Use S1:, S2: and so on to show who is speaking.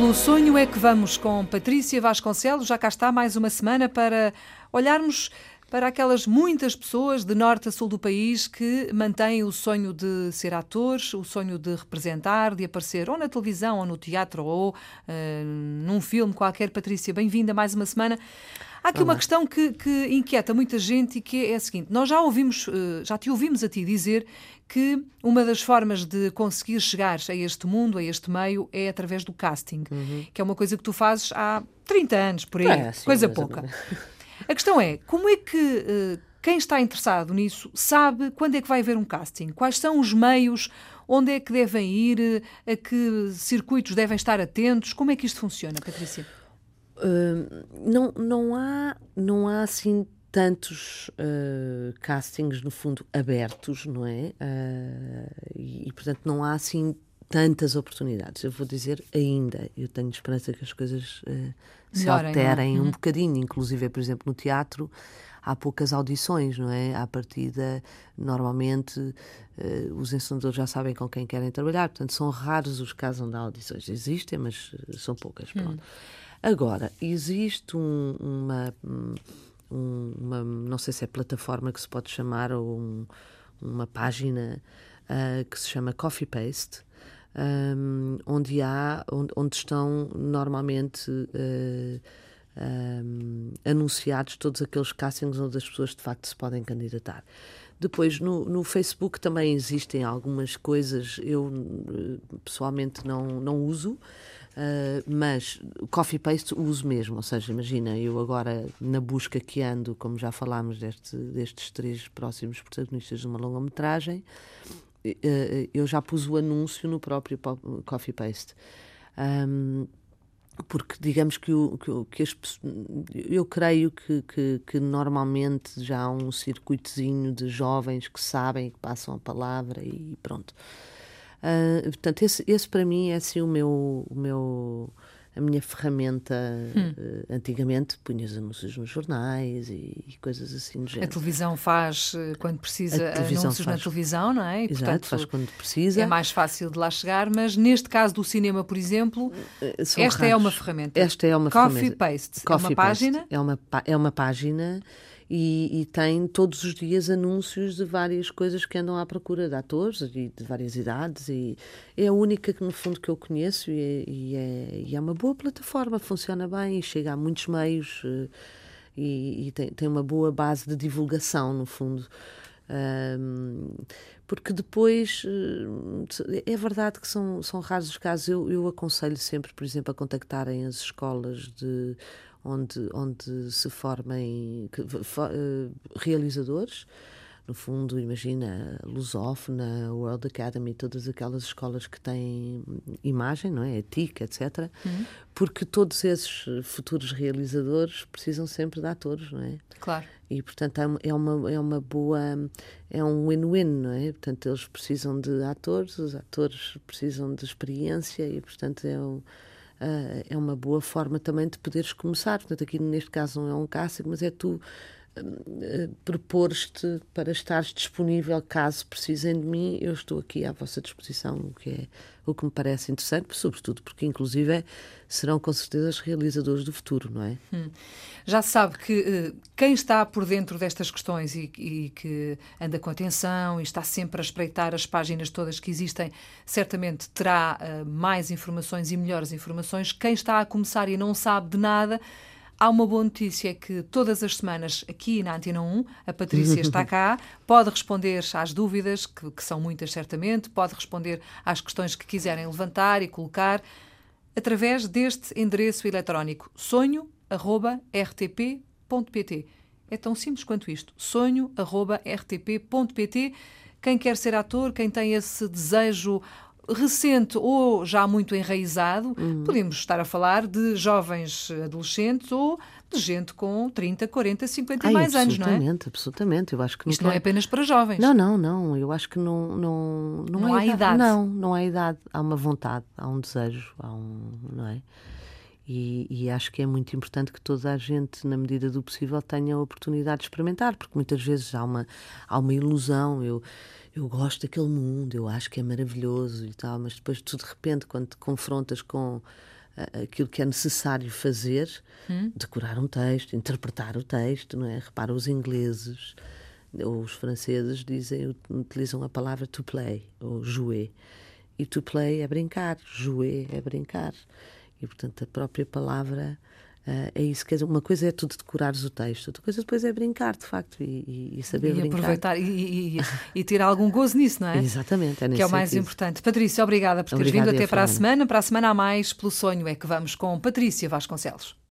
S1: Pelo sonho é que vamos com Patrícia Vasconcelos. Já cá está mais uma semana para olharmos para aquelas muitas pessoas de norte a sul do país que mantêm o sonho de ser atores, o sonho de representar, de aparecer ou na televisão, ou no teatro, ou uh, num filme qualquer. Patrícia, bem-vinda mais uma semana. Há aqui Olá. uma questão que, que, inquieta muita gente e que é a seguinte: nós já ouvimos, uh, já te ouvimos a ti dizer que uma das formas de conseguir chegar a este mundo, a este meio, é através do casting, uhum. que é uma coisa que tu fazes há 30 anos, por aí, é, assim, coisa pouca. A questão é, como é que uh, quem está interessado nisso sabe quando é que vai haver um casting? Quais são os meios? Onde é que devem ir? A que circuitos devem estar atentos? Como é que isto funciona, Patrícia?
S2: Uh, não, não, há, não há assim tantos uh, castings, no fundo, abertos, não é? Uh, e, e, portanto, não há assim tantas oportunidades. Eu vou dizer ainda, eu tenho esperança que as coisas uh, se Melhorem, é? alterem é? um uhum. bocadinho, inclusive, por exemplo, no teatro há poucas audições, não é? À partida, normalmente, uh, os ensinadores já sabem com quem querem trabalhar, portanto, são raros os casos onde há audições. Existem, mas uh, são poucas. Hum. Agora, existe um, uma, um, uma, não sei se é plataforma que se pode chamar, ou um, uma página uh, que se chama Coffee Paste, um, onde há, onde, onde, estão normalmente uh, um, anunciados todos aqueles castings onde as pessoas de facto se podem candidatar. Depois, no, no Facebook também existem algumas coisas, eu pessoalmente não, não uso, Uh, mas coffee paste uso mesmo, ou seja, imagina, eu agora na busca que ando, como já falámos deste, destes três próximos protagonistas de uma longa-metragem, eu já pus o anúncio no próprio coffee paste. Um, porque digamos que, o, que, que as, eu creio que, que, que, normalmente já há um circuitozinho de jovens que sabem, que passam a palavra e pronto. Uh, portanto, esse, esse para mim é assim o meu, o meu a minha ferramenta. Hum. Uh, antigamente punhas anúncios nos jornais e, e, coisas assim do género.
S1: A televisão faz eh, quando precisa anúncios faz. na televisão, não é?
S2: E, Exato, portanto, faz quando precisa.
S1: É mais fácil de lá chegar, mas neste caso do cinema, por exemplo, São esta raros. é uma ferramenta.
S2: Esta é uma
S1: Coffee
S2: ferramenta.
S1: Paste. Coffee é uma paste. página.
S2: É uma, é uma página e, e, tem todos os dias anúncios de várias coisas que andam à procura de atores e de várias idades e é a única que no fundo que eu conheço e é, e é, e é uma boa plataforma, funciona bem chega a muitos meios eh, e, e tem, tem uma boa base de divulgação no fundo. Porque depois eh, é verdade que são, são raros os casos. Eu, eu aconselho sempre, por exemplo, a contactarem as escolas de onde, onde se formem uh, realizadores. No fundo, imagina Lusófona, World Academy, todas aquelas escolas que têm imagem, não é? TIC, etc. Uhum. Porque todos esses futuros realizadores precisam sempre de atores, não é?
S1: Claro.
S2: E, portanto, é uma, é uma boa. É um win-win, não é? Portanto, eles precisam de atores, os atores precisam de experiência e, portanto, é um uh, é uma boa forma também de poderes começar. Portanto, aqui neste caso não é um casting, mas é tu propores-te para estares disponível caso precisem de mim, eu estou aqui à vossa disposição, o que é o que me parece interessante, sobretudo porque, inclusive, serão com certeza os realizadores do futuro, não é? Hum.
S1: Já se sabe que uh, quem está por dentro destas questões e, e, que anda com atenção e está sempre a espreitar as páginas todas que existem, certamente terá uh, mais informações e melhores informações. Quem está a começar e não sabe de nada, Há uma boa notícia que todas as semanas aqui na Antena 1, a Patrícia está cá, pode responder às dúvidas, que, que, são muitas certamente, pode responder às questões que quiserem levantar e colocar através deste endereço eletrónico sonho.rtp.pt. É tão simples quanto isto. sonho.rtp.pt. Quem quer ser ator, quem tem esse desejo recente ou já muito enraizado, uhum. podemos estar a falar de jovens adolescentes ou de gente com 30, 40, 50 Ai, e mais anos, não é?
S2: Absolutamente, absolutamente. Eu acho que
S1: Isto não é apenas para jovens.
S2: Não, não, não. Eu acho que não, não, não,
S1: não
S2: há idade.
S1: idade.
S2: Não, não há idade. Há uma vontade, há um desejo, há um, não é? E, e, acho que é muito importante que toda a gente, na medida do possível, tenha a oportunidade de experimentar, porque muitas vezes há uma, há uma ilusão. Eu, eu gosto daquele mundo, eu acho que é maravilhoso e tal, mas depois tu de repente, quando te confrontas com aquilo que é necessário fazer, hum. decorar um texto, interpretar o texto, não é? Repara, os ingleses ou os franceses dizem, utilizam a palavra to play ou jouer. E to play é brincar, jouer é brincar. E, portanto, a própria palavra Uh, é isso, quer dizer, uma coisa é tu decorares o texto, outra coisa depois é brincar, de facto, e, e saber
S1: e
S2: brincar.
S1: aproveitar e, e, e, ter algum gozo nisso, não é?
S2: Exatamente, é
S1: Que é o mais
S2: sentido.
S1: importante. Patrícia, obrigada por teres vindo até para a semana. Para a semana há mais, pelo sonho é que vamos com Patrícia Vasconcelos.